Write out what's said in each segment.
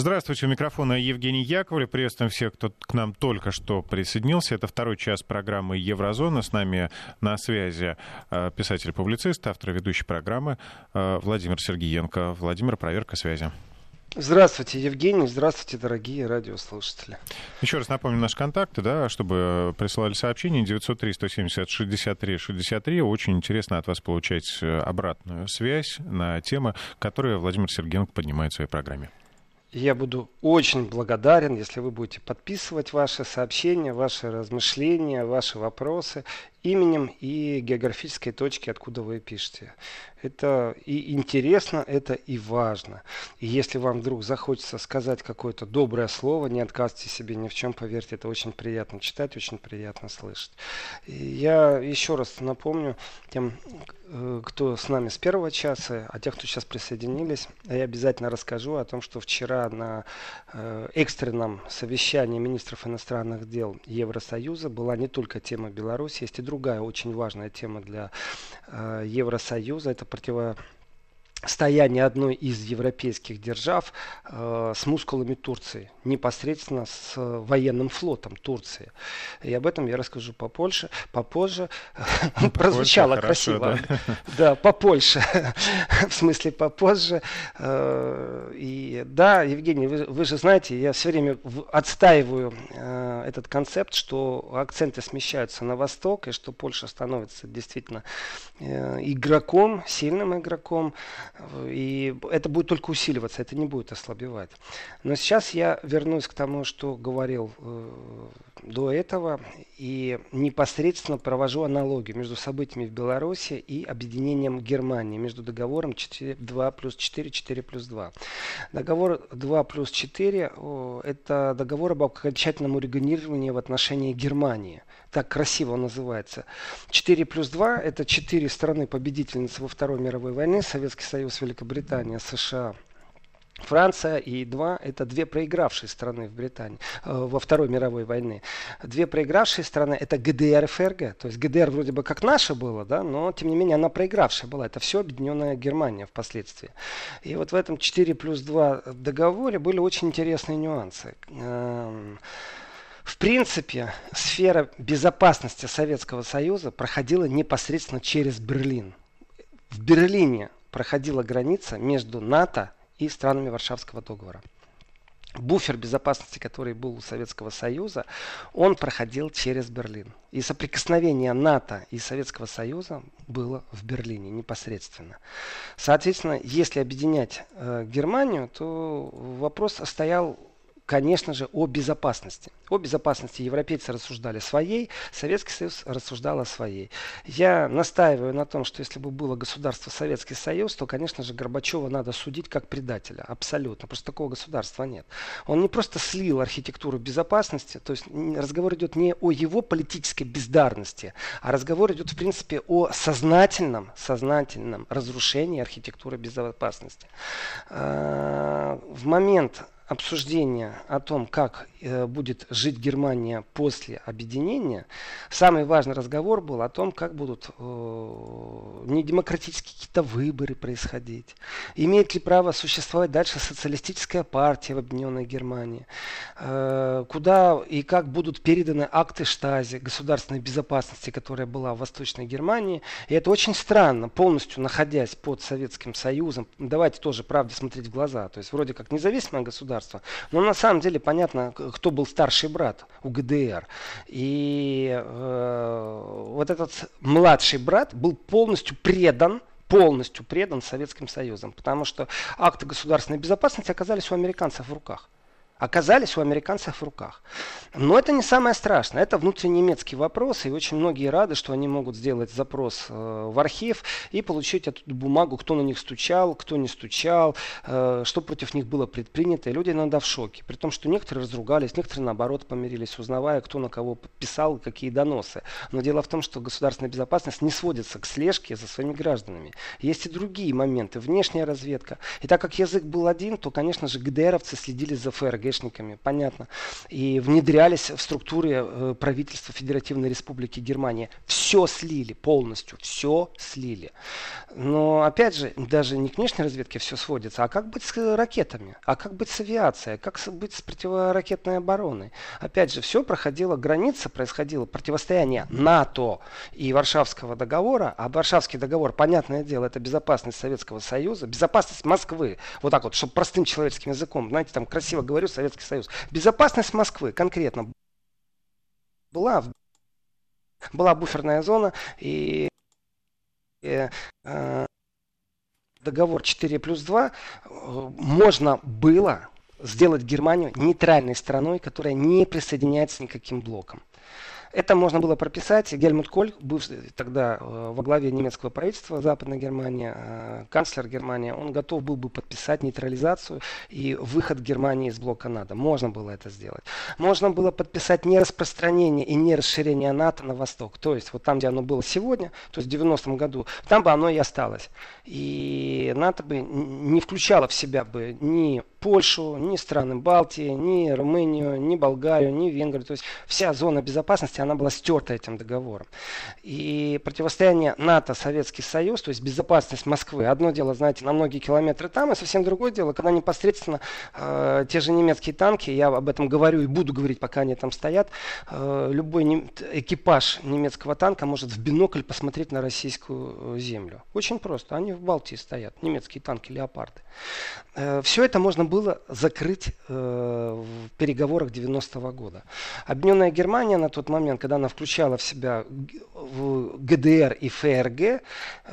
Здравствуйте, у микрофона Евгений Яковлев. Приветствуем всех, кто к нам только что присоединился. Это второй час программы «Еврозона». С нами на связи э, писатель-публицист, автор ведущей программы э, Владимир Сергеенко. Владимир, проверка связи. Здравствуйте, Евгений. Здравствуйте, дорогие радиослушатели. Еще раз напомню наши контакты, да, чтобы присылали сообщения 903-170-63-63. Очень интересно от вас получать э, обратную связь на темы, которые Владимир Сергеенко поднимает в своей программе. Я буду очень благодарен, если вы будете подписывать ваши сообщения, ваши размышления, ваши вопросы именем и географической точки, откуда вы пишете. Это и интересно, это и важно. И если вам вдруг захочется сказать какое-то доброе слово, не отказывайте себе ни в чем, поверьте, это очень приятно читать, очень приятно слышать. Я еще раз напомню тем, э, кто с нами с первого часа, а тех, кто сейчас присоединились, я обязательно расскажу о том, что вчера на э, экстренном совещании министров иностранных дел Евросоюза была не только тема Беларуси, есть и другая очень важная тема для э, Евросоюза. Это противо стояние одной из европейских держав э, с мускулами Турции, непосредственно с э, военным флотом Турции. И об этом я расскажу попозже. попозже. Ну, Прозвучало красиво. Хорошо, да? да, попозже. В смысле попозже. Э, и да, Евгений, вы, вы же знаете, я все время отстаиваю э, этот концепт, что акценты смещаются на восток, и что Польша становится действительно э, игроком, сильным игроком. И это будет только усиливаться, это не будет ослабевать. Но сейчас я вернусь к тому, что говорил э, до этого, и непосредственно провожу аналогию между событиями в Беларуси и объединением Германии, между договором 4, 2 плюс 4, 4 плюс 2. Договор 2 плюс 4 – это договор об окончательном урегулировании в отношении Германии так красиво называется. 4 плюс 2 – это четыре страны победительницы во Второй мировой войне, Советский Союз, Великобритания, США – Франция и два – это две проигравшие страны в Британии э, во Второй мировой войне. Две проигравшие страны – это ГДР и ФРГ. То есть ГДР вроде бы как наша была, да, но тем не менее она проигравшая была. Это все объединенная Германия впоследствии. И вот в этом 4 плюс 2 договоре были очень интересные нюансы. В принципе, сфера безопасности Советского Союза проходила непосредственно через Берлин. В Берлине проходила граница между НАТО и странами Варшавского договора. Буфер безопасности, который был у Советского Союза, он проходил через Берлин. И соприкосновение НАТО и Советского Союза было в Берлине непосредственно. Соответственно, если объединять э, Германию, то вопрос стоял конечно же, о безопасности. О безопасности европейцы рассуждали своей, Советский Союз рассуждал о своей. Я настаиваю на том, что если бы было государство Советский Союз, то, конечно же, Горбачева надо судить как предателя. Абсолютно. Просто такого государства нет. Он не просто слил архитектуру безопасности, то есть разговор идет не о его политической бездарности, а разговор идет, в принципе, о сознательном, сознательном разрушении архитектуры безопасности. А, в момент обсуждения о том, как будет жить Германия после объединения, самый важный разговор был о том, как будут э, недемократические какие-то выборы происходить, имеет ли право существовать дальше социалистическая партия в объединенной Германии, э, куда и как будут переданы акты штази государственной безопасности, которая была в Восточной Германии. И это очень странно, полностью находясь под Советским Союзом, давайте тоже правде смотреть в глаза, то есть вроде как независимое государство. Но на самом деле понятно, кто был старший брат у ГДР. И э, вот этот младший брат был полностью предан полностью предан Советским Союзом, потому что акты государственной безопасности оказались у американцев в руках оказались у американцев в руках. Но это не самое страшное. Это внутреннемецкий вопрос, и очень многие рады, что они могут сделать запрос э, в архив и получить эту бумагу, кто на них стучал, кто не стучал, э, что против них было предпринято. И люди иногда в шоке. При том, что некоторые разругались, некоторые наоборот помирились, узнавая, кто на кого писал, какие доносы. Но дело в том, что государственная безопасность не сводится к слежке за своими гражданами. Есть и другие моменты. Внешняя разведка. И так как язык был один, то, конечно же, ГДРовцы следили за ФРГ ФРГшниками, понятно, и внедрялись в структуры правительства Федеративной Республики Германия. Все слили полностью, все слили. Но, опять же, даже не к внешней разведке все сводится, а как быть с ракетами, а как быть с авиацией, как быть с противоракетной обороной. Опять же, все проходило, граница происходило, противостояние НАТО и Варшавского договора, а Варшавский договор, понятное дело, это безопасность Советского Союза, безопасность Москвы, вот так вот, чтобы простым человеческим языком, знаете, там красиво говорю, Советский Союз. Безопасность Москвы конкретно была, была буферная зона и э, э, договор 4 плюс 2 э, можно было сделать Германию нейтральной страной, которая не присоединяется никаким блоком. Это можно было прописать. Гельмут Коль, бывший тогда э, во главе немецкого правительства Западной Германии, э, канцлер Германии, он готов был бы подписать нейтрализацию и выход Германии из блока НАТО. Можно было это сделать. Можно было подписать не распространение и не расширение НАТО на восток. То есть вот там, где оно было сегодня, то есть в 90-м году, там бы оно и осталось. И НАТО бы не включало в себя бы ни Польшу, ни страны Балтии, ни Румынию, ни Болгарию, ни Венгрию. То есть вся зона безопасности, она была стерта этим договором. И противостояние НАТО-Советский Союз, то есть безопасность Москвы, одно дело, знаете, на многие километры там, и совсем другое дело, когда непосредственно э, те же немецкие танки, я об этом говорю и буду говорить, пока они там стоят, э, любой не, экипаж немецкого танка может в бинокль посмотреть на российскую э, землю. Очень просто. Они в Балтии стоят, немецкие танки, леопарды. Э, все это можно было закрыть э, в переговорах 90-го года. Объединенная Германия на тот момент, когда она включала в себя ГДР и ФРГ,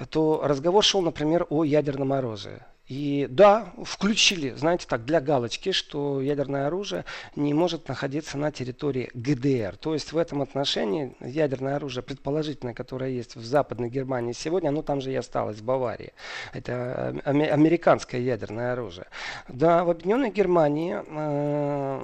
то разговор шел, например, о ядерном оружии. И да, включили, знаете, так, для галочки, что ядерное оружие не может находиться на территории ГДР. То есть в этом отношении ядерное оружие, предположительное, которое есть в Западной Германии сегодня, оно там же и осталось, в Баварии. Это американское ядерное оружие. Да, в Объединенной Германии э,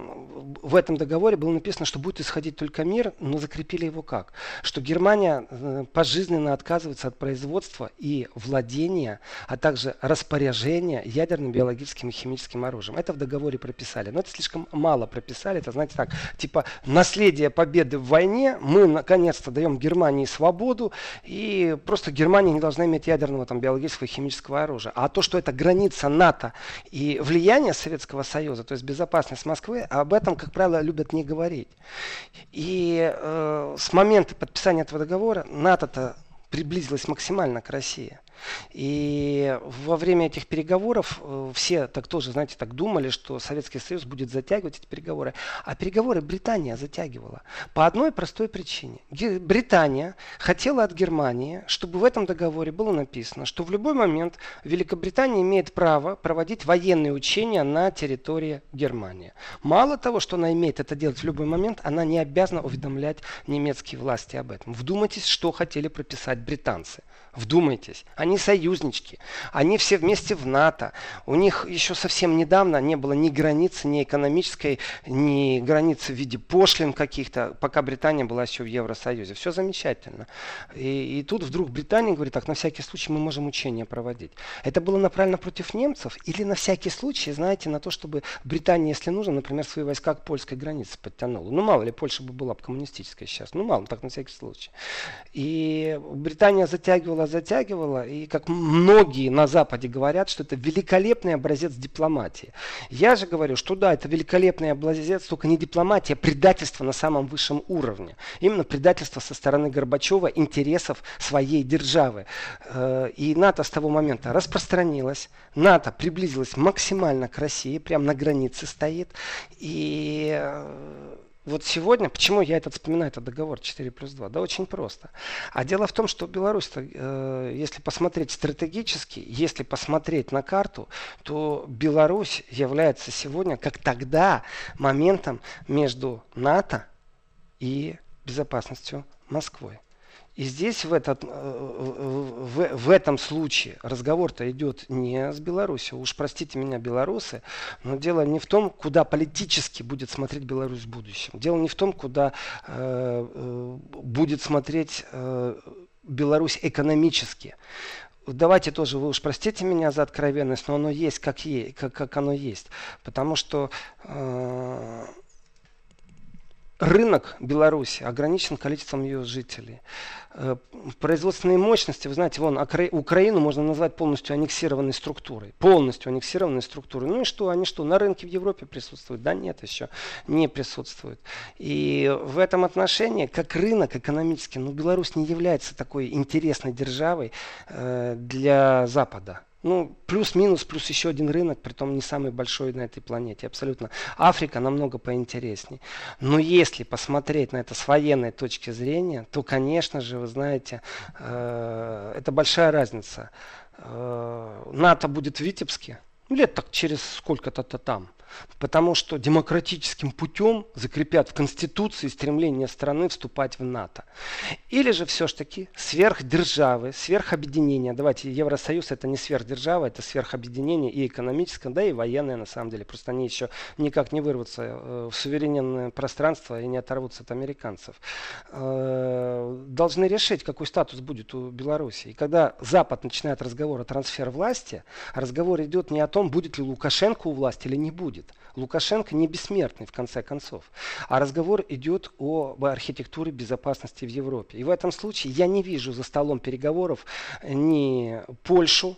в этом договоре было написано, что будет исходить только мир, но закрепили его как? Что Германия э, пожизненно отказывается от производства и владения, а также распоряжения вооружения ядерным, биологическим и химическим оружием. Это в договоре прописали. Но это слишком мало прописали. Это, знаете, так, типа наследие победы в войне. Мы наконец-то даем Германии свободу. И просто Германия не должна иметь ядерного, там, биологического и химического оружия. А то, что это граница НАТО и влияние Советского Союза, то есть безопасность Москвы, об этом, как правило, любят не говорить. И э, с момента подписания этого договора НАТО-то приблизилась максимально к России. И во время этих переговоров э, все так тоже, знаете, так думали, что Советский Союз будет затягивать эти переговоры. А переговоры Британия затягивала. По одной простой причине. Британия хотела от Германии, чтобы в этом договоре было написано, что в любой момент Великобритания имеет право проводить военные учения на территории Германии. Мало того, что она имеет это делать в любой момент, она не обязана уведомлять немецкие власти об этом. Вдумайтесь, что хотели прописать британцы. Вдумайтесь. Они союзнички. Они все вместе в НАТО. У них еще совсем недавно не было ни границы, ни экономической, ни границы в виде пошлин каких-то, пока Британия была еще в Евросоюзе. Все замечательно. И, и тут вдруг Британия говорит, так, на всякий случай мы можем учения проводить. Это было направлено против немцев или на всякий случай, знаете, на то, чтобы Британия, если нужно, например, свои войска к польской границе подтянула. Ну, мало ли, Польша бы была бы коммунистической сейчас. Ну, мало, так на всякий случай. И Британия затягивала, затягивала, и как многие на Западе говорят, что это великолепный образец дипломатии. Я же говорю, что да, это великолепный образец, только не дипломатия, а предательство на самом высшем уровне. Именно предательство со стороны Горбачева интересов своей державы. Э, и НАТО с того момента распространилось, НАТО приблизилось максимально к России, прямо на границе стоит, и э, вот сегодня, почему я этот вспоминаю, этот договор 4 плюс 2? Да очень просто. А дело в том, что Беларусь, э, если посмотреть стратегически, если посмотреть на карту, то Беларусь является сегодня, как тогда, моментом между НАТО и безопасностью Москвой. И здесь в, этот, э, в, в этом случае разговор-то идет не с Беларусью. Уж простите меня, белорусы, но дело не в том, куда политически будет смотреть Беларусь в будущем. Дело не в том, куда э, э будет смотреть э, Беларусь экономически. давайте тоже, вы уж простите меня за откровенность, но оно есть как, есть, как, как оно есть. Потому что э, рынок Беларуси ограничен количеством ее жителей. Э, производственные мощности, вы знаете, вон Украину можно назвать полностью аннексированной структурой. Полностью аннексированной структурой. Ну и что, они что, на рынке в Европе присутствуют? Да нет, еще не присутствуют. И в этом отношении, как рынок экономический, ну Беларусь не является такой интересной державой э, для Запада. Ну, плюс-минус, плюс еще один рынок, при том не самый большой на этой планете, абсолютно. Африка намного поинтереснее. Но если посмотреть на это с военной точки зрения, то, конечно же, вы знаете, э, это большая разница. Э, НАТО будет в Витебске, лет так через сколько-то там. Потому что демократическим путем закрепят в Конституции стремление страны вступать в НАТО. Или же все-таки сверхдержавы, сверхобъединения. Давайте, Евросоюз это не сверхдержава, это сверхобъединение и экономическое, да и военное на самом деле. Просто они еще никак не вырвутся э, в суверенное пространство и не оторвутся от американцев. Э, должны решить, какой статус будет у Беларуси. И когда Запад начинает разговор о трансфер власти, разговор идет не о том, будет ли Лукашенко у власти или не будет будет. Лукашенко не бессмертный в конце концов. А разговор идет о архитектуре безопасности в Европе. И в этом случае я не вижу за столом переговоров ни Польшу,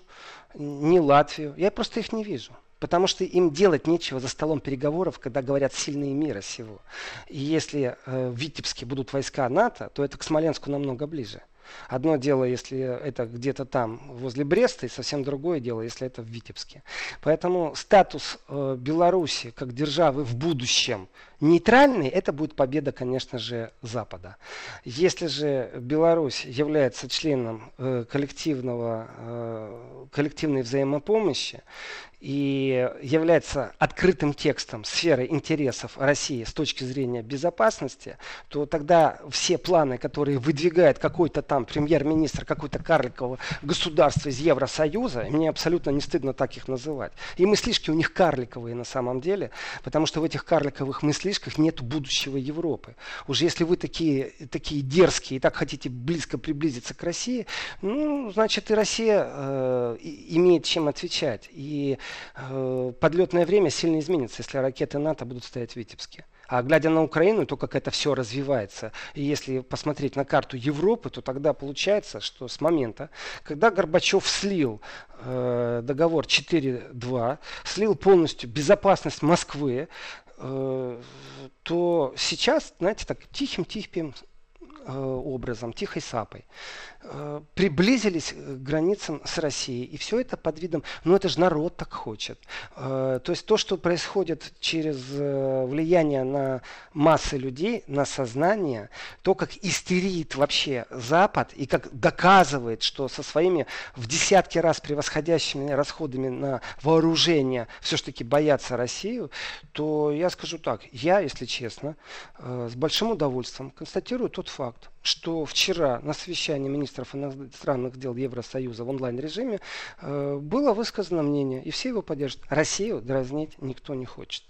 ни Латвию. Я просто их не вижу. Потому что им делать нечего за столом переговоров, когда говорят сильные мира сего. И если э, в Витебске будут войска НАТО, то это к Смоленску намного ближе. Одно дело, если это где-то там, возле Бреста, и совсем другое дело, если это в Витебске. Поэтому статус э, Беларуси как державы в будущем нейтральный, это будет победа, конечно же, Запада. Если же Беларусь является членом э, коллективного, э, коллективной взаимопомощи, и является открытым текстом сферы интересов России с точки зрения безопасности, то тогда все планы, которые выдвигает какой-то там премьер-министр какой-то карликового государства из Евросоюза, мне абсолютно не стыдно так их называть. И мыслишки у них карликовые на самом деле, потому что в этих карликовых мыслишках нет будущего Европы. Уже если вы такие, такие дерзкие и так хотите близко приблизиться к России, ну, значит и Россия э, имеет чем отвечать. И э, подлетное время сильно изменится, если ракеты НАТО будут стоять в Витебске. А глядя на Украину, то как это все развивается, и если посмотреть на карту Европы, то тогда получается, что с момента, когда Горбачев слил э, договор 4.2, слил полностью безопасность Москвы, то сейчас, знаете, так тихим-тихим э, образом, тихой сапой, Э, приблизились к границам с Россией. И все это под видом, ну это же народ так хочет. Э, то есть то, что происходит через э, влияние на массы людей, на сознание, то, как истерит вообще Запад и как доказывает, что со своими в десятки раз превосходящими расходами на вооружение все-таки боятся Россию, то я скажу так, я, если честно, с большим удовольствием констатирую тот факт, что вчера на совещании министров иностранных дел Евросоюза в онлайн-режиме э, было высказано мнение, и все его поддержат. Россию дразнить никто не хочет.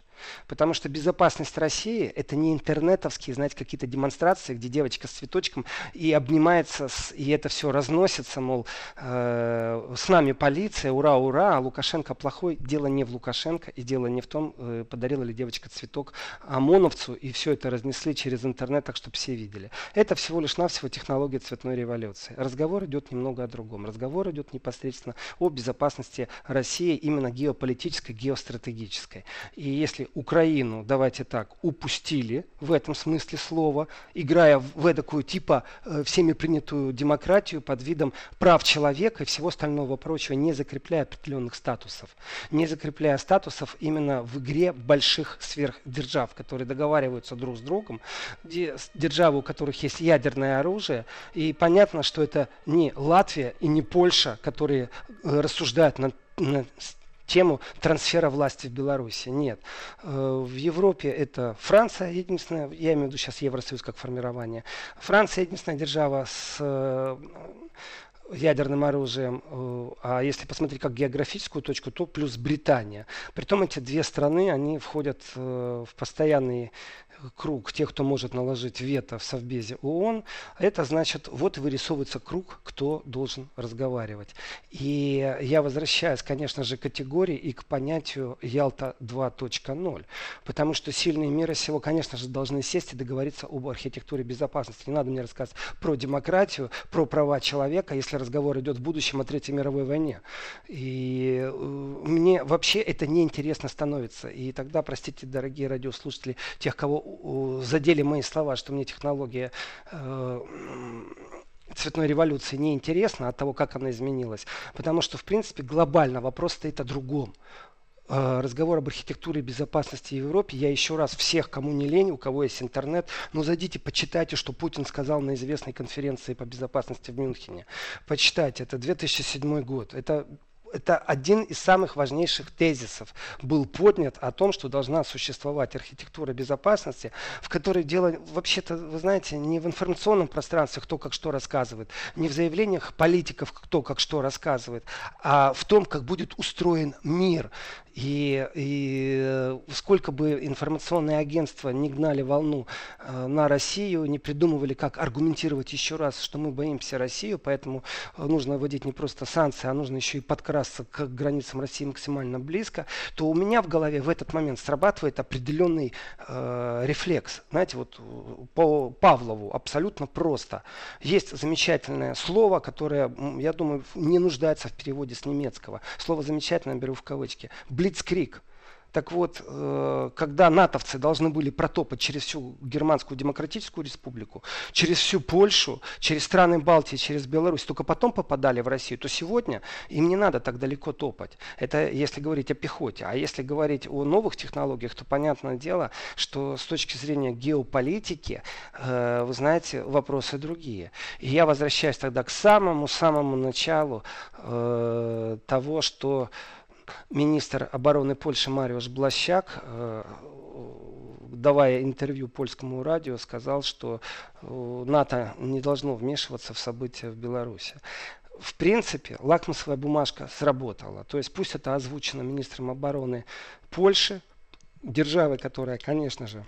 Потому что безопасность России это не интернетовские, знаете, какие-то демонстрации, где девочка с цветочком и обнимается, с, и это все разносится, мол, э, с нами полиция, ура, ура, а Лукашенко плохой. Дело не в Лукашенко и дело не в том, э, подарила ли девочка цветок ОМОНовцу, и все это разнесли через интернет, так чтобы все видели. Это всего лишь навсего технология цветной революции. Разговор идет немного о другом. Разговор идет непосредственно о безопасности России именно геополитической, геостратегической. И если Украину, давайте так, упустили в этом смысле слова, играя в эдакую типа э, всеми принятую демократию под видом прав человека и всего остального прочего, не закрепляя определенных статусов. Не закрепляя статусов именно в игре больших сверхдержав, которые договариваются друг с другом, где державы, у которых есть ядерное оружие, и понятно, что это не Латвия и не Польша, которые э, рассуждают над, над тему трансфера власти в Беларуси. Нет. Э, в Европе это Франция единственная, я имею в виду сейчас Евросоюз как формирование. Франция единственная держава с э, ядерным оружием, э, а если посмотреть как географическую точку, то плюс Британия. Притом эти две страны, они входят в постоянный круг тех, кто может наложить вето в Совбезе ООН, это значит, вот вырисовывается круг, кто должен разговаривать. И я возвращаюсь, конечно же, к категории и к понятию Ялта 2.0, потому что сильные мира сего, конечно же, должны сесть и договориться об архитектуре безопасности. Не надо мне рассказывать про демократию, про права человека, если разговор идет в будущем о Третьей мировой войне. И э, мне вообще это неинтересно становится. И тогда, простите, дорогие радиослушатели, тех, кого задели мои слова, что мне технология э, цветной революции не интересна от того, как она изменилась. Потому что, в принципе, глобально вопрос стоит о другом э, разговор об архитектуре безопасности в Европе. Я еще раз всех, кому не лень, у кого есть интернет, ну зайдите, почитайте, что Путин сказал на известной конференции по безопасности в Мюнхене. Почитайте, это 2007 год. Это это один из самых важнейших тезисов был поднят о том, что должна существовать архитектура безопасности, в которой дело вообще-то, вы знаете, не в информационном пространстве, кто как что рассказывает, не в заявлениях политиков, кто как что рассказывает, а в том, как будет устроен мир. И, и сколько бы информационные агентства не гнали волну э, на Россию, не придумывали, как аргументировать еще раз, что мы боимся Россию, поэтому э, нужно вводить не просто санкции, а нужно еще и подкрасться к границам России максимально близко, то у меня в голове в этот момент срабатывает определенный э, рефлекс. Знаете, вот по Павлову абсолютно просто. Есть замечательное слово, которое, я думаю, не нуждается в переводе с немецкого. Слово замечательное беру в кавычки Блицкрик. Так вот, э, когда натовцы должны были протопать через всю Германскую Демократическую Республику, через всю Польшу, через страны Балтии, через Беларусь, только потом попадали в Россию, то сегодня им не надо так далеко топать. Это если говорить о пехоте. А если говорить о новых технологиях, то понятное дело, что с точки зрения геополитики, э, вы знаете, вопросы другие. И я возвращаюсь тогда к самому-самому началу э, того, что министр обороны Польши Мариуш Блащак, э, давая интервью польскому радио, сказал, что э, НАТО не должно вмешиваться в события в Беларуси. В принципе, лакмусовая бумажка сработала. То есть пусть это озвучено министром обороны Польши, державы, которая, конечно же,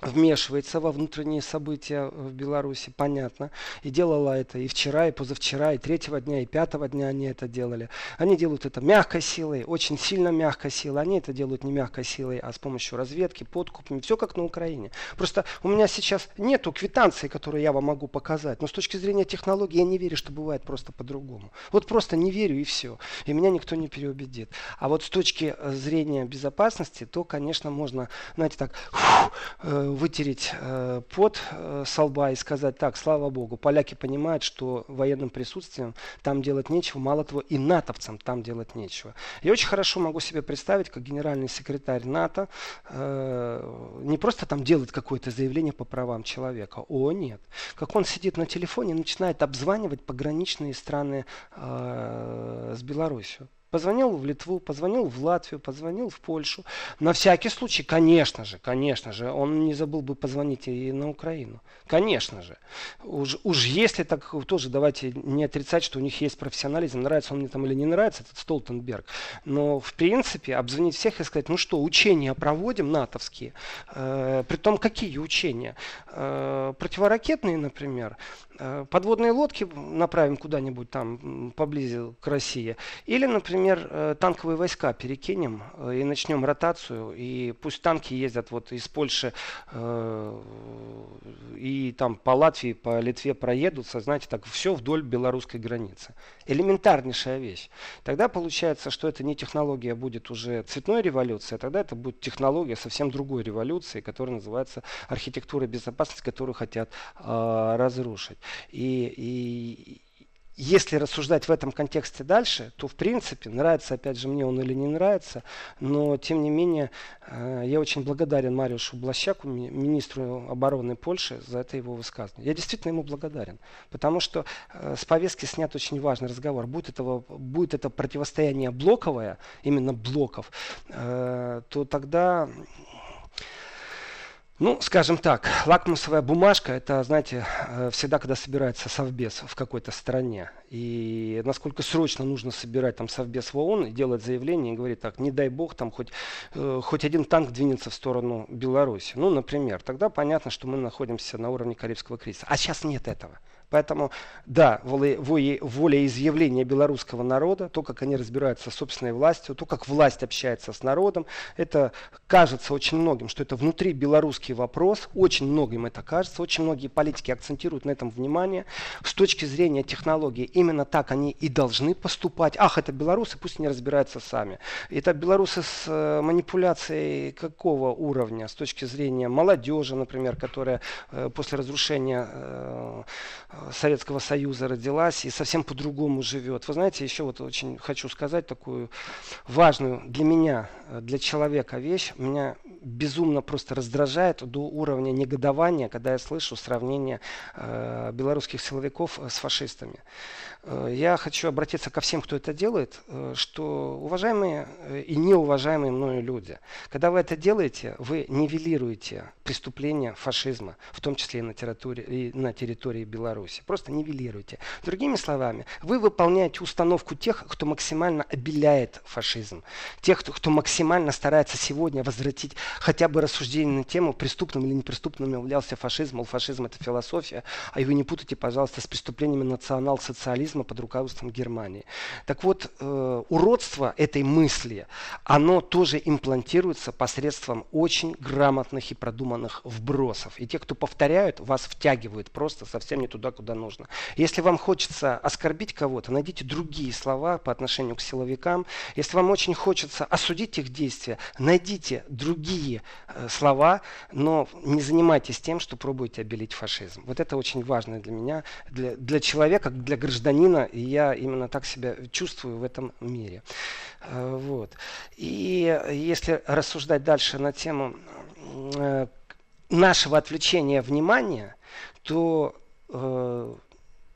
вмешивается во внутренние события в Беларуси, понятно. И делала это и вчера, и позавчера, и третьего дня, и пятого дня они это делали. Они делают это мягкой силой, очень сильно мягкой силой. Они это делают не мягкой силой, а с помощью разведки, подкупами. Все как на Украине. Просто у меня сейчас нету квитанции, которую я вам могу показать. Но с точки зрения технологии я не верю, что бывает просто по-другому. Вот просто не верю и все. И меня никто не переубедит. А вот с точки зрения безопасности, то, конечно, можно, знаете, так фу, э, вытереть э, пот э, со и сказать, так, слава богу, поляки понимают, что военным присутствием там делать нечего, мало того, и натовцам там делать нечего. Я очень хорошо могу себе представить, как генеральный секретарь НАТО э, не просто там делает какое-то заявление по правам человека, о нет, как он сидит на телефоне и начинает обзванивать пограничные страны э, с Беларусью. Позвонил в Литву, позвонил в Латвию, позвонил в Польшу. На всякий случай, конечно же, конечно же, он не забыл бы позвонить и на Украину. Конечно же. Уж, уж если так, тоже давайте не отрицать, что у них есть профессионализм, нравится он мне там или не нравится, этот Столтенберг. Но, в принципе, обзвонить всех и сказать, ну что, учения проводим натовские. Э, том какие учения? Э, противоракетные, например. Э, подводные лодки направим куда-нибудь там поближе к России. Или, например, э, танковые войска перекинем э, и начнем ротацию. И пусть танки ездят вот из Польши и там по Латвии, по Литве проедутся, знаете, так все вдоль белорусской границы. Элементарнейшая вещь. Тогда получается, что это не технология будет уже цветной революции, а тогда это будет технология совсем другой революции, которая называется архитектура безопасности, которую хотят э, разрушить. И, и если рассуждать в этом контексте дальше, то в принципе, нравится опять же мне он или не нравится, но тем не менее э, я очень благодарен Мариушу Блащаку, министру обороны Польши, за это его высказывание. Я действительно ему благодарен, потому что э, с повестки снят очень важный разговор. Будет, этого, будет это противостояние блоковое, именно блоков, э, то тогда Ну, скажем так, лакмусовая бумажка, это, знаете, э, всегда, когда собирается совбез в какой-то стране, и насколько срочно нужно собирать там совбез в ООН и делать заявление и говорить так, не дай бог, там хоть, э, хоть один танк двинется в сторону Беларуси. Ну, например, тогда понятно, что мы находимся на уровне Карибского кризиса. А сейчас нет этого. Поэтому, да, волеизъявление белорусского народа, то, как они разбираются с собственной властью, то, как власть общается с народом, это кажется очень многим, что это внутри белорусский вопрос, очень многим это кажется, очень многие политики акцентируют на этом внимание. С точки зрения технологии, именно так они и должны поступать. Ах, это белорусы, пусть они разбираются сами. Это белорусы с э, манипуляцией какого уровня? С точки зрения молодежи, например, которая э, после разрушения э, Советского Союза родилась и совсем по-другому живет. Вы знаете, еще вот очень хочу сказать такую важную для меня, э, для человека вещь. Меня безумно просто раздражает до уровня негодования, когда я слышу сравнение э, белорусских силовиков с фашистами. Э, я хочу обратиться ко всем, кто это делает, э, что уважаемые э, и неуважаемые мною люди, когда вы это делаете, вы нивелируете преступления фашизма, в том числе и на территории, и на территории Беларуси. Просто нивелируете. Другими словами, вы выполняете установку тех, кто максимально обеляет фашизм, тех, кто, кто максимально старается сегодня возвратить хотя бы рассуждение на тему, преступным или неприступным являлся фашизм, мол, фашизм это философия, а вы не путайте, пожалуйста, с преступлениями национал-социализма, коммунизма под руководством Германии. Так вот, э, уродство этой мысли, оно тоже имплантируется посредством очень грамотных и продуманных вбросов. И те, кто повторяют, вас втягивают просто совсем не туда, куда нужно. Если вам хочется оскорбить кого-то, найдите другие слова по отношению к силовикам. Если вам очень хочется осудить их действия, найдите другие э, слова, но не занимайтесь тем, что пробуете обелить фашизм. Вот это очень важно для меня, для, для человека, для гражданина гражданина, и я именно так себя чувствую в этом мире. Э, вот. И если рассуждать дальше на тему э, нашего отвлечения внимания, то э,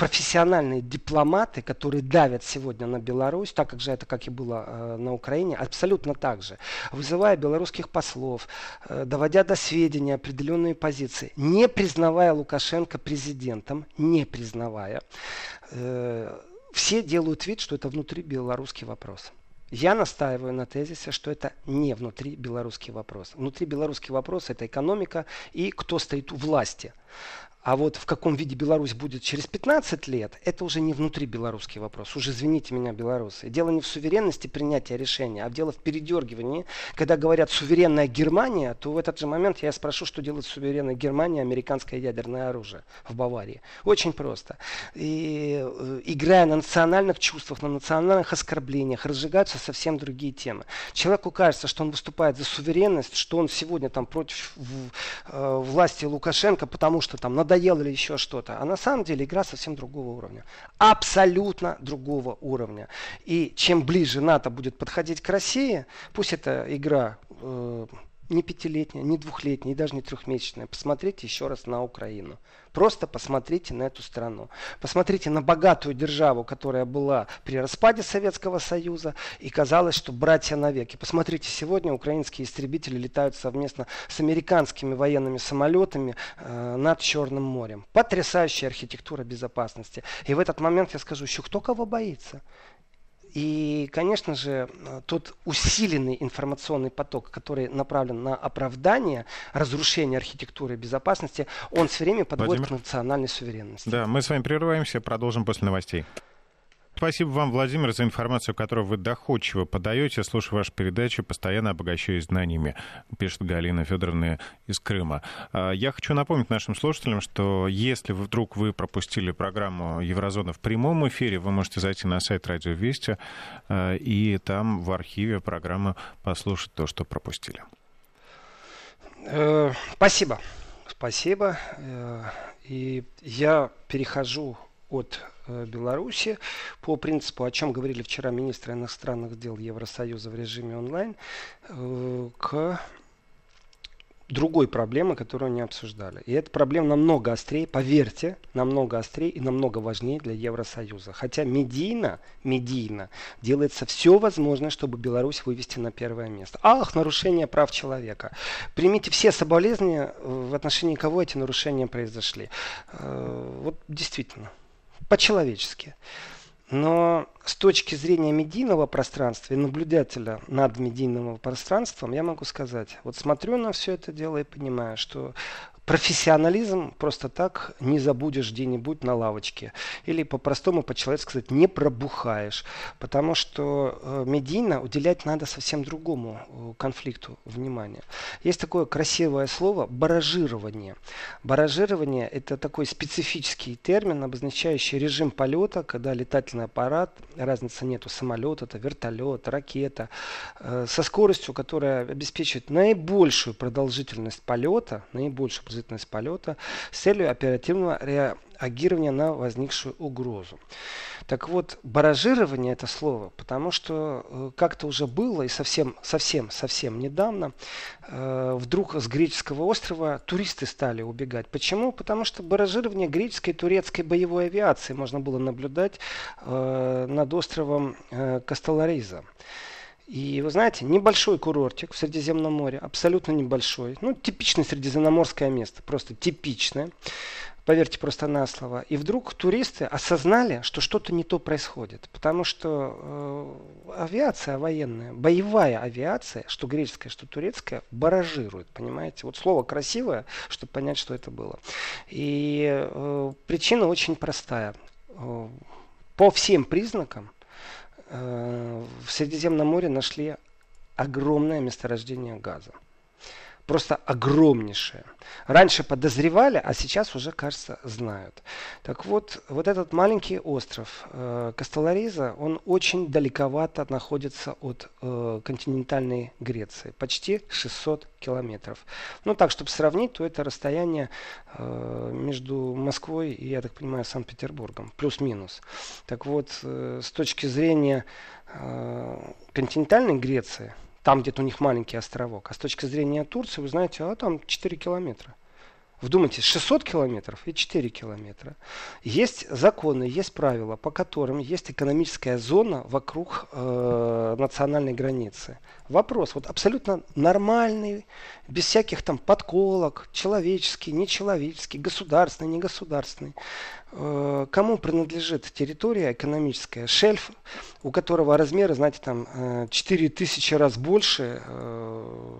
профессиональные дипломаты, которые давят сегодня на Беларусь, так как же это, как и было э, на Украине, абсолютно так же, вызывая белорусских послов, э, доводя до сведения определенные позиции, не признавая Лукашенко президентом, не признавая, э, все делают вид, что это внутри белорусский вопрос. Я настаиваю на тезисе, что это не внутри белорусский вопрос. Внутри белорусский вопрос это экономика и кто стоит у власти. А вот в каком виде Беларусь будет через 15 лет, это уже не внутри белорусский вопрос. Уже извините меня, белорусы. Дело не в суверенности принятия решения, а в дело в передергивании. Когда говорят суверенная Германия, то в этот же момент я спрошу, что делает суверенная Германия американское ядерное оружие в Баварии. Очень просто. И, э, играя на национальных чувствах, на национальных оскорблениях, разжигаются совсем другие темы. Человеку кажется, что он выступает за суверенность, что он сегодня там против э, власти Лукашенко, потому что там надо надоело или еще что-то. А на самом деле игра совсем другого уровня. Абсолютно другого уровня. И чем ближе НАТО будет подходить к России, пусть эта игра э, не пятилетняя, не двухлетняя и даже не трехмесячная. Посмотрите еще раз на Украину. Просто посмотрите на эту страну. Посмотрите на богатую державу, которая была при распаде Советского Союза и казалось, что братья навеки. Посмотрите, сегодня украинские истребители летают совместно с американскими военными самолетами э, над Черным морем. Потрясающая архитектура безопасности. И в этот момент я скажу, еще кто кого боится? И, конечно же, тот усиленный информационный поток, который направлен на оправдание разрушения архитектуры безопасности, он все время подводит Владимир? к национальной суверенности. Да, мы с вами прерываемся, продолжим после новостей. Спасибо вам, Владимир, за информацию, которую вы доходчиво подаете. Слушаю вашу передачу, постоянно обогащаюсь знаниями, пишет Галина Федоровна из Крыма. А, я хочу напомнить нашим слушателям, что если вдруг вы пропустили программу Еврозона в прямом эфире, вы можете зайти на сайт Радио Вести а, и там в архиве программы послушать то, что пропустили. Э, спасибо. Спасибо. Э, и я перехожу от Беларуси по принципу, о чем говорили вчера министры иностранных дел Евросоюза в режиме онлайн, э, к другой проблемы, которую не обсуждали. И эта проблема намного острее, поверьте, намного острее и намного важнее для Евросоюза. Хотя медийно, медийно делается все возможное, чтобы Беларусь вывести на первое место. Ах, нарушение прав человека. Примите все соболезнования, э, в отношении кого эти нарушения произошли. Э, вот действительно, по-человечески. Но с точки зрения медийного пространства и наблюдателя над медийным пространством, я могу сказать, вот смотрю на все это дело и понимаю, что профессионализм просто так не забудешь где-нибудь на лавочке. Или по-простому, по-человечески сказать, не пробухаешь. Потому что э, медийно уделять надо совсем другому э, конфликту внимания. Есть такое красивое слово баражирование. Баражирование – это такой специфический термин, обозначающий режим полета, когда летательный аппарат, разницы нету, самолет, это вертолет, ракета, э, со скоростью, которая обеспечивает наибольшую продолжительность полета, наибольшую продолжительность полета с целью оперативного реагирования на возникшую угрозу. Так вот, баражирование это слово, потому что э, как-то уже было и совсем, совсем, совсем недавно э, вдруг с греческого острова туристы стали убегать. Почему? Потому что баражирование греческой и турецкой боевой авиации можно было наблюдать э, над островом э, Касталариза. И вы знаете, небольшой курортик в Средиземном море, абсолютно небольшой, ну, типичное средиземноморское место, просто типичное, поверьте просто на слово. И вдруг туристы осознали, что что-то не то происходит, потому что э, авиация военная, боевая авиация, что греческая, что турецкая, баражирует, понимаете? Вот слово красивое, чтобы понять, что это было. И э, причина очень простая. Э, по всем признакам в Средиземном море нашли огромное месторождение газа. Просто огромнейшее. Раньше подозревали, а сейчас уже, кажется, знают. Так вот, вот этот маленький остров э, Кастелариза, он очень далековато находится от э, континентальной Греции. Почти 600 километров. Ну так, чтобы сравнить, то это расстояние э, между Москвой и, я так понимаю, Санкт-Петербургом. Плюс-минус. Так вот, э, с точки зрения э, континентальной Греции, там где-то у них маленький островок. А с точки зрения Турции, вы знаете, а там 4 километра. Вдумайтесь, 600 километров и 4 километра. Есть законы, есть правила, по которым есть экономическая зона вокруг э, национальной границы. Вопрос вот абсолютно нормальный, без всяких там подколок, человеческий, нечеловеческий, государственный, негосударственный. Э, кому принадлежит территория экономическая? Шельф, у которого размеры, знаете, там э, 4000 раз больше. Э,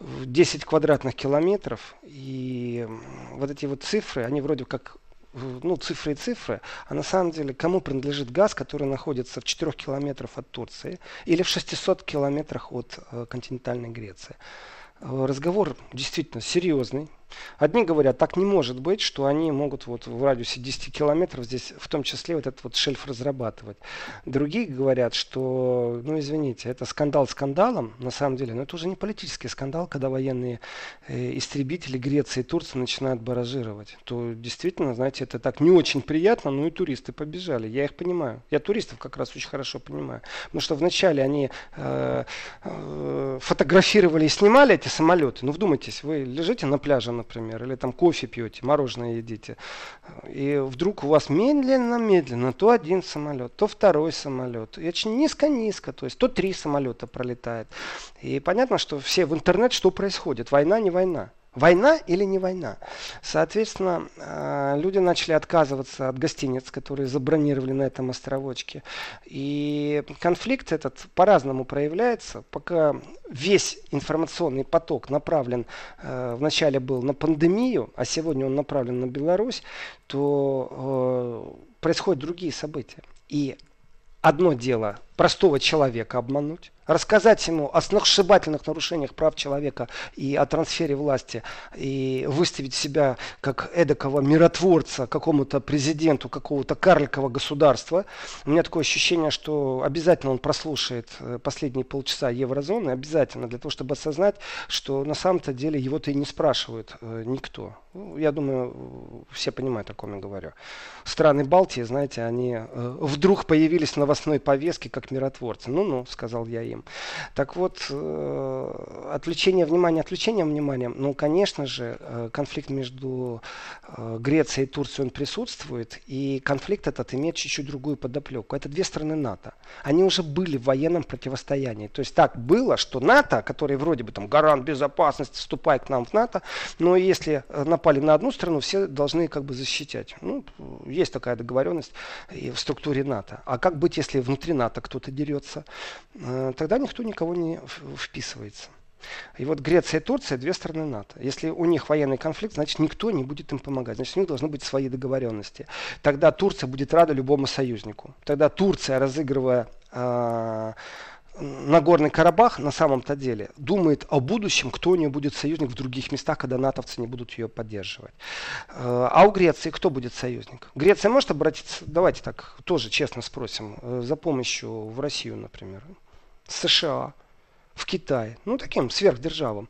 10 квадратных километров. И вот эти вот цифры, они вроде как ну, цифры и цифры, а на самом деле кому принадлежит газ, который находится в 4 километрах от Турции или в 600 километрах от э, континентальной Греции. Э, разговор действительно серьезный, Одни говорят, так не может быть, что они могут вот в радиусе 10 километров здесь в том числе вот этот вот шельф разрабатывать. Другие говорят, что, ну извините, это скандал скандалом, на самом деле, но это уже не политический скандал, когда военные э, истребители Греции и Турции начинают баражировать. То действительно, знаете, это так не очень приятно, но и туристы побежали. Я их понимаю. Я туристов как раз очень хорошо понимаю. Потому что вначале они э, э, фотографировали и снимали эти самолеты. Ну вдумайтесь, вы лежите на пляже например, или там кофе пьете, мороженое едите, и вдруг у вас медленно-медленно то один самолет, то второй самолет, и очень низко-низко, то есть то три самолета пролетает. И понятно, что все в интернет, что происходит, война, не война. Война или не война? Соответственно, э, люди начали отказываться от гостиниц, которые забронировали на этом островочке. И конфликт этот по-разному проявляется. Пока весь информационный поток направлен, э, вначале был на пандемию, а сегодня он направлен на Беларусь, то э, происходят другие события. И одно дело простого человека обмануть, рассказать ему о сногсшибательных нарушениях прав человека и о трансфере власти, и выставить себя как эдакого миротворца какому-то президенту какого-то карликового государства. У меня такое ощущение, что обязательно он прослушает э, последние полчаса еврозоны, обязательно, для того, чтобы осознать, что на самом-то деле его-то и не спрашивает э, никто. Ну, я думаю, все понимают, о ком я говорю. Страны Балтии, знаете, они э, вдруг появились в новостной повестке как как миротворцы. Ну-ну, сказал я им. Так вот, э, отвлечение внимания отвлечением внимания, ну, конечно же, э, конфликт между э, Грецией и Турцией, он присутствует, и конфликт этот имеет чуть-чуть другую подоплеку. Это две страны НАТО. Они уже были в военном противостоянии. То есть так было, что НАТО, который вроде бы там гарант безопасности, вступает к нам в НАТО, но если напали на одну страну, все должны как бы защищать. Ну, есть такая договоренность и в структуре НАТО. А как быть, если внутри НАТО кто-то дерется? Э, тогда никто никого не вписывается. И вот Греция и Турция две страны НАТО. Если у них военный конфликт, значит никто не будет им помогать. Значит у них должны быть свои договоренности. Тогда Турция будет рада любому союзнику. Тогда Турция, разыгрывая э, Нагорный Карабах на самом-то деле думает о будущем, кто у нее будет союзник в других местах, когда натовцы не будут ее поддерживать. Э, а у Греции кто будет союзник? Греция может обратиться, давайте так тоже честно спросим, э, за помощью в Россию, например, США, в Китай, ну таким сверхдержавам.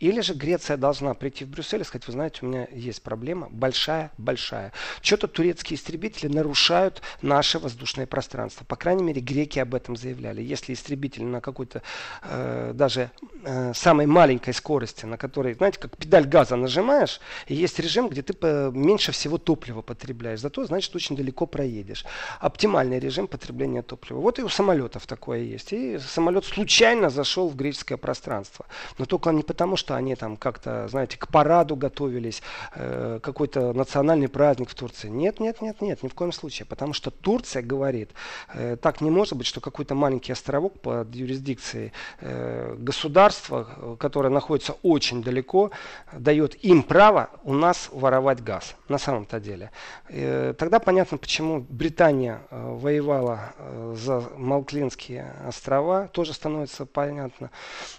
Или же Греция должна прийти в Брюссель и сказать, вы знаете, у меня есть проблема, большая-большая. Что-то турецкие истребители нарушают наше воздушное пространство. По крайней мере, греки об этом заявляли. Если истребитель на какой-то э, даже э, самой маленькой скорости, на которой, знаете, как педаль газа нажимаешь, и есть режим, где ты по, меньше всего топлива потребляешь. Зато, значит, очень далеко проедешь. Оптимальный режим потребления топлива. Вот и у самолетов такое есть. И самолет случайно зашел в греческое пространство. Но только не потому, что что они там как-то, знаете, к параду готовились, э, какой-то национальный праздник в Турции. Нет, нет, нет, нет, ни в коем случае. Потому что Турция говорит, э, так не может быть, что какой-то маленький островок под юрисдикцией э, государства, которое находится очень далеко, дает им право у нас воровать газ. На самом-то деле. Э, тогда понятно, почему Британия э, воевала э, за Малклинские острова, тоже становится понятно.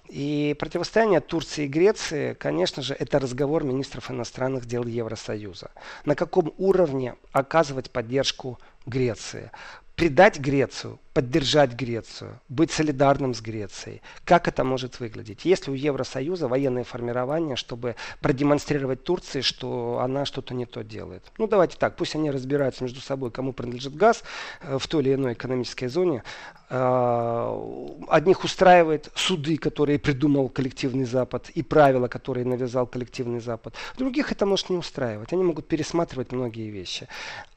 И противостояние Турции и Греции, конечно же, это разговор министров иностранных дел Евросоюза. На каком уровне оказывать поддержку Греции? Предать Грецию, поддержать Грецию, быть солидарным с Грецией. Как это может выглядеть? Есть ли у Евросоюза военные формирования, чтобы продемонстрировать Турции, что она что-то не то делает? Ну давайте так, пусть они разбираются между собой, кому принадлежит газ э, в той или иной экономической зоне. Э, одних устраивает суды, которые придумал коллективный Запад, и правила, которые навязал коллективный Запад. Других это может не устраивать. Они могут пересматривать многие вещи.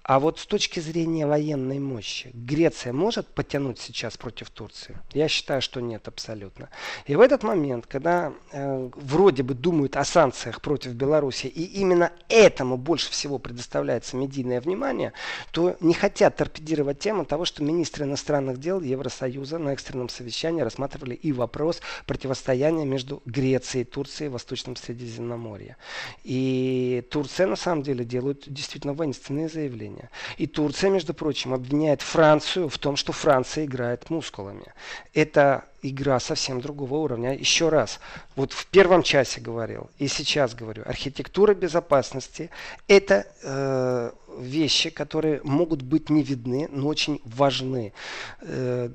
А вот с точки зрения военной мощи, Греция может потянуть сейчас против Турции? Я считаю, что нет абсолютно. И в этот момент, когда э, вроде бы думают о санкциях против Беларуси, и именно этому больше всего предоставляется медийное внимание, то не хотят торпедировать тему того, что министры иностранных дел Евросоюза на экстренном совещании рассматривали и вопрос противостояния между Грецией и Турцией в Восточном Средиземноморье. И Турция на самом деле делает действительно воинственные заявления положение. И Турция, между прочим, обвиняет Францию в том, что Франция играет мускулами. Это игра совсем другого уровня. Еще раз, вот в первом часе говорил, и сейчас говорю, архитектура безопасности – это э, вещи, которые могут быть не видны, но очень важны. Э,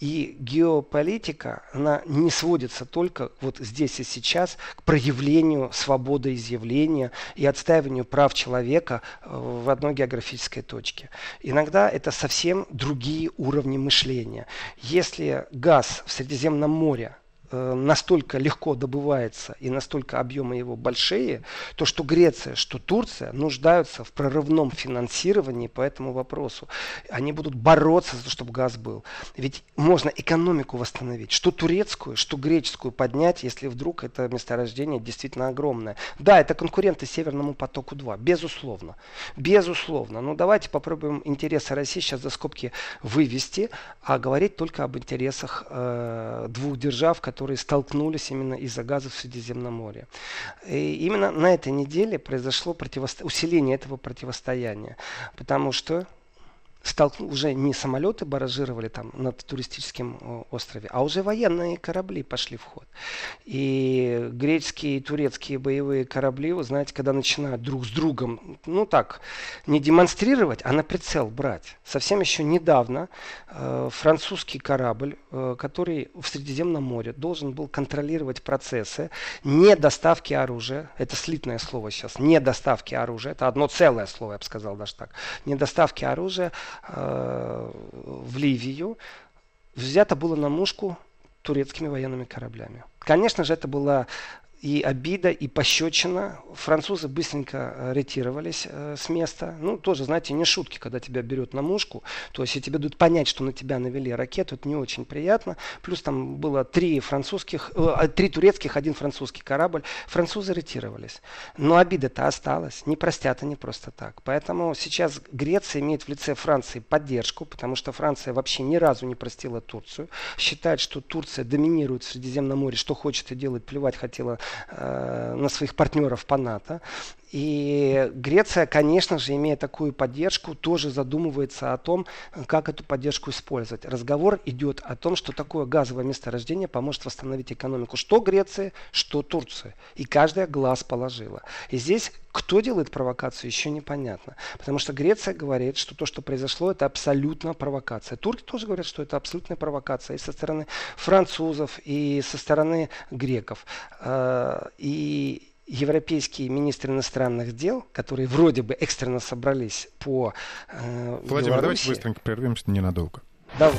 и геополитика, она не сводится только вот здесь и сейчас к проявлению свободы изъявления и отстаиванию прав человека э, в одной географической точке. Иногда это совсем другие уровни мышления. Если газ в Средиземном море настолько легко добывается и настолько объемы его большие, то что Греция, что Турция нуждаются в прорывном финансировании по этому вопросу. Они будут бороться за то, чтобы газ был. Ведь можно экономику восстановить, что турецкую, что греческую поднять, если вдруг это месторождение действительно огромное. Да, это конкуренты Северному потоку-2, безусловно. Безусловно. Но давайте попробуем интересы России сейчас за скобки вывести, а говорить только об интересах э, двух держав, которые которые столкнулись именно из-за газа в Средиземном море. И именно на этой неделе произошло противосто... усиление этого противостояния, потому что столк... уже не самолеты баражировали там над туристическим острове, а уже военные корабли пошли в ход. И греческие и турецкие боевые корабли, вы знаете, когда начинают друг с другом, ну так, не демонстрировать, а на прицел брать. Совсем еще недавно э, французский корабль, э, который в Средиземном море должен был контролировать процессы не доставки оружия, это слитное слово сейчас, не доставки оружия, это одно целое слово, я бы сказал даже так, не доставки оружия, Э, в Ливию взято было на мушку турецкими военными кораблями. Конечно же, это была и обида, и пощечина. Французы быстренько э, ретировались э, с места. Ну, тоже, знаете, не шутки, когда тебя берет на мушку. То есть, и тебе дают понять, что на тебя навели ракету, это не очень приятно. Плюс там было три французских, э, а, три турецких, один французский корабль. Французы ретировались. Но обида-то осталась. Не простят они просто так. Поэтому сейчас Греция имеет в лице Франции поддержку, потому что Франция вообще ни разу не простила Турцию. Считает, что Турция доминирует в Средиземном море, что хочет и делает, плевать хотела на своих партнеров по НАТО. И Греция, конечно же, имея такую поддержку, тоже задумывается о том, как эту поддержку использовать. Разговор идет о том, что такое газовое месторождение поможет восстановить экономику что Греции, что Турции. И каждая глаз положила. И здесь кто делает провокацию, еще непонятно. Потому что Греция говорит, что то, что произошло, это абсолютно провокация. Турки тоже говорят, что это абсолютная провокация и со стороны французов, и со стороны греков. Э, и европейские министры иностранных дел, которые вроде бы экстренно собрались по э, Владимир, Беларуси. давайте быстренько прервемся ненадолго. Да.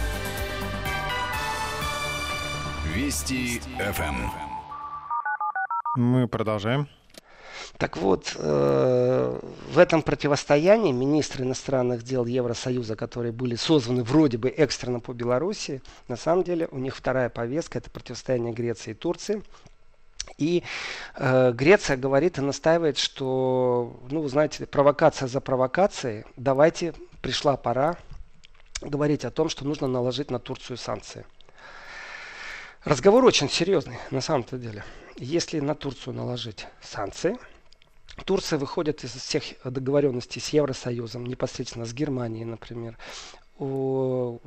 Вести ФМ. Мы продолжаем. Так вот, э, в этом противостоянии министры иностранных дел Евросоюза, которые были созваны вроде бы экстренно по Беларуси, на самом деле у них вторая повестка – это противостояние Греции и Турции. И э, Греция говорит и настаивает, что, ну, вы знаете, провокация за провокацией. Давайте, пришла пора говорить о том, что нужно наложить на Турцию санкции. Разговор очень серьезный, на самом-то деле. Если на Турцию наложить санкции, Турция выходит из всех договоренностей с Евросоюзом, непосредственно с Германией, например, по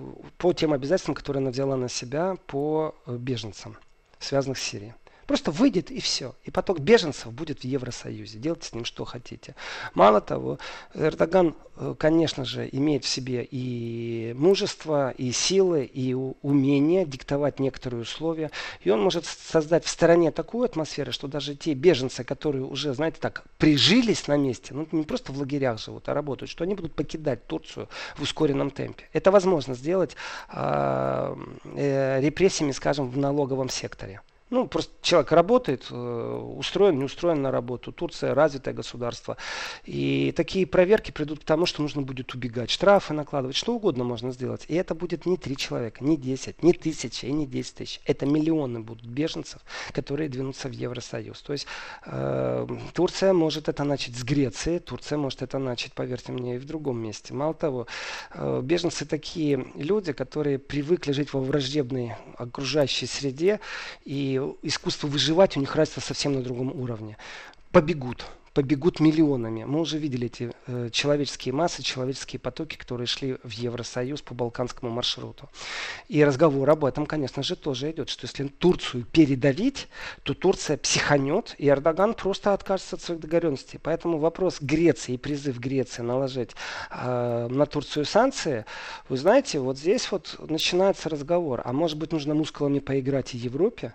тем обязательствам, которые она взяла на себя по беженцам, связанных с Сирией. Просто выйдет и все. И поток беженцев будет в Евросоюзе. Делайте с ним что хотите. Мало того, Эрдоган, э, конечно же, имеет в себе и мужество, и силы, и умение диктовать некоторые условия. И он может создать в стороне такую атмосферу, что даже те беженцы, которые уже, знаете, так, прижились на месте, ну не просто в лагерях живут, а работают, что они будут покидать Турцию в ускоренном темпе. Это возможно сделать э, э, репрессиями, скажем, в налоговом секторе. Ну, просто человек работает, э, устроен, не устроен на работу. Турция развитое государство. И такие проверки придут к тому, что нужно будет убегать, штрафы накладывать, что угодно можно сделать. И это будет не три человека, не десять, не тысячи и не десять тысяч. Это миллионы будут беженцев, которые двинутся в Евросоюз. То есть э, Турция может это начать с Греции, Турция может это начать, поверьте мне, и в другом месте. Мало того, э, беженцы такие люди, которые привыкли жить во враждебной окружающей среде и искусство выживать у них развито совсем на другом уровне. Побегут побегут миллионами. Мы уже видели эти э, человеческие массы, человеческие потоки, которые шли в Евросоюз по балканскому маршруту. И разговор об этом, конечно же, тоже идет, что если Турцию передавить, то Турция психанет, и Эрдоган просто откажется от своих договоренностей. Поэтому вопрос Греции и призыв Греции наложить э, на Турцию санкции, вы знаете, вот здесь вот начинается разговор. А может быть, нужно мускулами поиграть и Европе?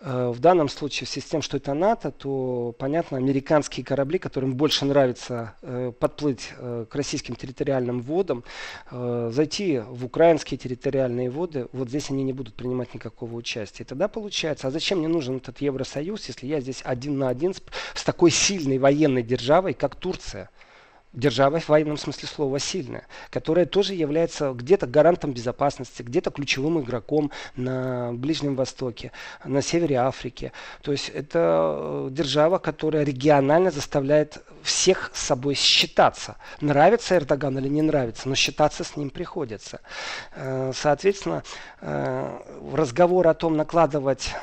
Э, в данном случае, в с тем, что это НАТО, то, понятно, американские корабли, которым больше нравится э, подплыть э, к российским территориальным водам, э, зайти в украинские территориальные воды, вот здесь они не будут принимать никакого участия. И тогда получается, а зачем мне нужен этот Евросоюз, если я здесь один на один с, с такой сильной военной державой, как Турция? Держава в военном смысле слова сильная, которая тоже является где-то гарантом безопасности, где-то ключевым игроком на Ближнем Востоке, на севере Африки. То есть это э, держава, которая регионально заставляет всех с собой считаться. Нравится Эрдоган или не нравится, но считаться с ним приходится. Э, соответственно, э, разговор о том, накладывать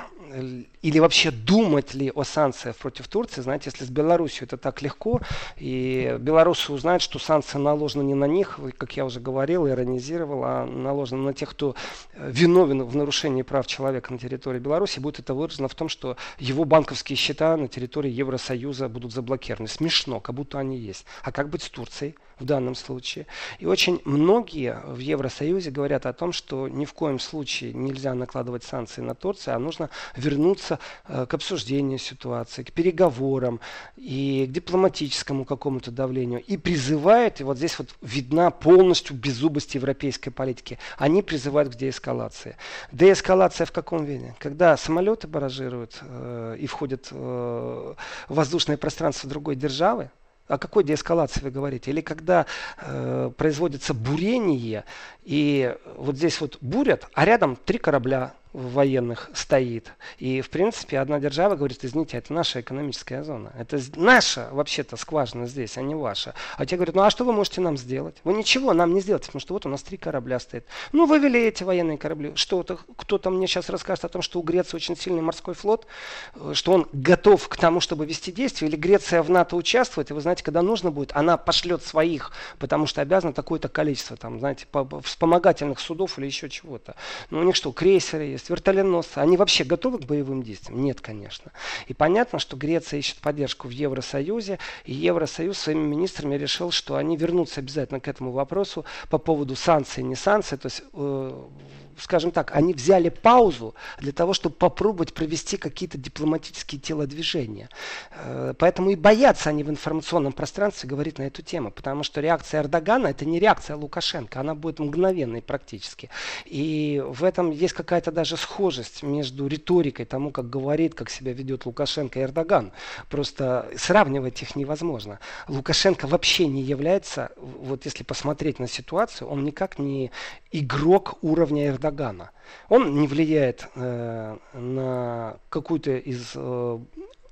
или вообще думать ли о санкциях против Турции, знаете, если с Беларусью это так легко, и белорусы узнают, что санкции наложены не на них, как я уже говорил, иронизировал, а наложены на тех, кто э, виновен в нарушении прав человека на территории Беларуси, будет это выражено в том, что его банковские счета на территории Евросоюза будут заблокированы. Смешно, как будто они есть. А как быть с Турцией? В данном случае. И очень многие в Евросоюзе говорят о том, что ни в коем случае нельзя накладывать санкции на Турцию, а нужно вернуться э, к обсуждению ситуации, к переговорам и к дипломатическому какому-то давлению. И призывают, и вот здесь вот видна полностью беззубость европейской политики, они призывают к деэскалации. Деэскалация в каком виде? Когда самолеты баражируют э, и входят э, в воздушное пространство другой державы, о какой деэскалации вы говорите? Или когда э, производится бурение, и вот здесь вот бурят, а рядом три корабля военных стоит. И, в принципе, одна держава говорит, извините, это наша экономическая зона. Это наша, вообще-то, скважина здесь, а не ваша. А те говорят, ну а что вы можете нам сделать? Вы ничего нам не сделаете, потому что вот у нас три корабля стоит. Ну, вывели эти военные корабли. Что-то, кто-то мне сейчас расскажет о том, что у Греции очень сильный морской флот, э, что он готов к тому, чтобы вести действия, или Греция в НАТО участвует, и вы знаете, когда нужно будет, она пошлет своих, потому что обязана такое-то количество, там, знаете, вспомогательных судов или еще чего-то. Ну, у них что, крейсеры есть, вертоленосцы, они вообще готовы к боевым действиям? Нет, конечно. И понятно, что Греция ищет поддержку в Евросоюзе, и Евросоюз своими министрами решил, что они вернутся обязательно к этому вопросу по поводу санкций, не санкций, то есть э, скажем так, они взяли паузу для того, чтобы попробовать провести какие-то дипломатические телодвижения. Э, поэтому и боятся они в информационном пространстве говорить на эту тему, потому что реакция Эрдогана это не реакция Лукашенко, она будет мгновенной практически. И в этом есть какая-то даже схожесть между риторикой, тому, как говорит, как себя ведет Лукашенко и Эрдоган. Просто сравнивать их невозможно. Лукашенко вообще не является, вот если посмотреть на ситуацию, он никак не игрок уровня Эрдогана. Он не влияет э, на какую-то из э,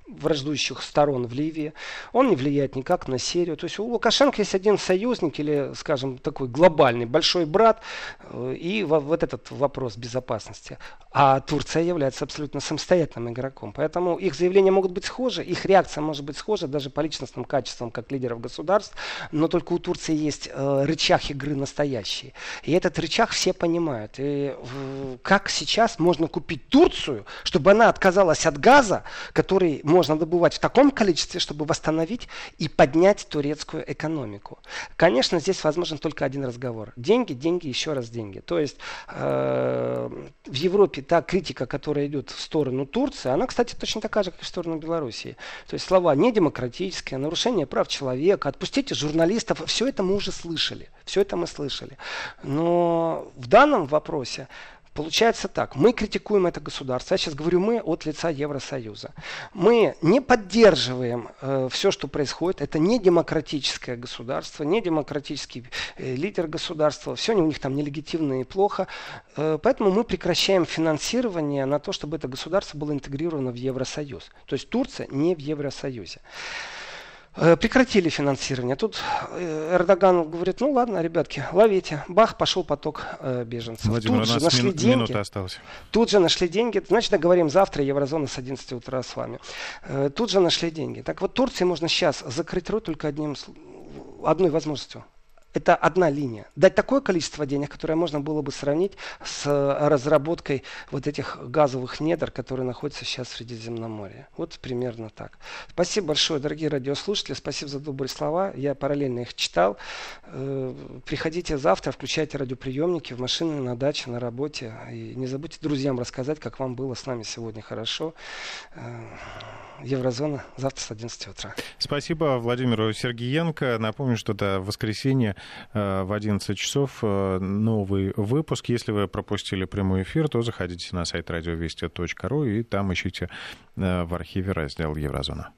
враждующих сторон в Ливии. Он не влияет никак на Сирию. То есть у Лукашенко есть один союзник или, скажем, такой глобальный большой брат э, и вот этот вопрос безопасности. А Турция является абсолютно самостоятельным игроком. Поэтому их заявления могут быть схожи, их реакция может быть схожа даже по личностным качествам как лидеров государств, но только у Турции есть э, рычаг игры настоящий. И этот рычаг все понимают. И как сейчас можно купить Турцию, чтобы она отказалась от газа, который можно добывать в таком количестве, чтобы восстановить и поднять турецкую экономику. Конечно, здесь возможен только один разговор. Деньги, деньги, еще раз деньги. То есть э, в Европе та критика, которая идет в сторону Турции, она, кстати, точно такая же, как и в сторону Белоруссии. То есть слова недемократические, нарушение прав человека, отпустите журналистов, все это мы уже слышали. Все это мы слышали. Но в данном вопросе Получается так, мы критикуем это государство, я сейчас говорю мы от лица Евросоюза. Мы не поддерживаем э, все, что происходит, это не демократическое государство, не демократический э, лидер государства, все у них там нелегитимно и плохо, э, поэтому мы прекращаем финансирование на то, чтобы это государство было интегрировано в Евросоюз. То есть Турция не в Евросоюзе. Э, прекратили финансирование. Тут э, Эрдоган говорит, ну ладно, ребятки, ловите. Бах, пошел поток э, беженцев. Владимир, тут же нашли мин- деньги. осталась. Тут же нашли деньги. Значит, договорим завтра Еврозона с 11 утра с вами. Тут же нашли деньги. Так вот, Турции можно сейчас закрыть рот только одним, одной возможностью это одна линия. Дать такое количество денег, которое можно было бы сравнить с э, разработкой вот этих газовых недр, которые находятся сейчас в Средиземноморье. Вот примерно так. Спасибо большое, дорогие радиослушатели. Спасибо за добрые слова. Я параллельно их читал. Э, приходите завтра, включайте радиоприемники в машине, на даче, на работе. И не забудьте друзьям рассказать, как вам было с нами сегодня хорошо. Э, Еврозона завтра с 11 утра. Спасибо Владимиру Сергеенко. Напомню, что до воскресенья в 11 часов э, новый выпуск. Если вы пропустили прямой эфир, то заходите на сайт радиовести.ру и там ищите э, в архиве раздел Еврозона.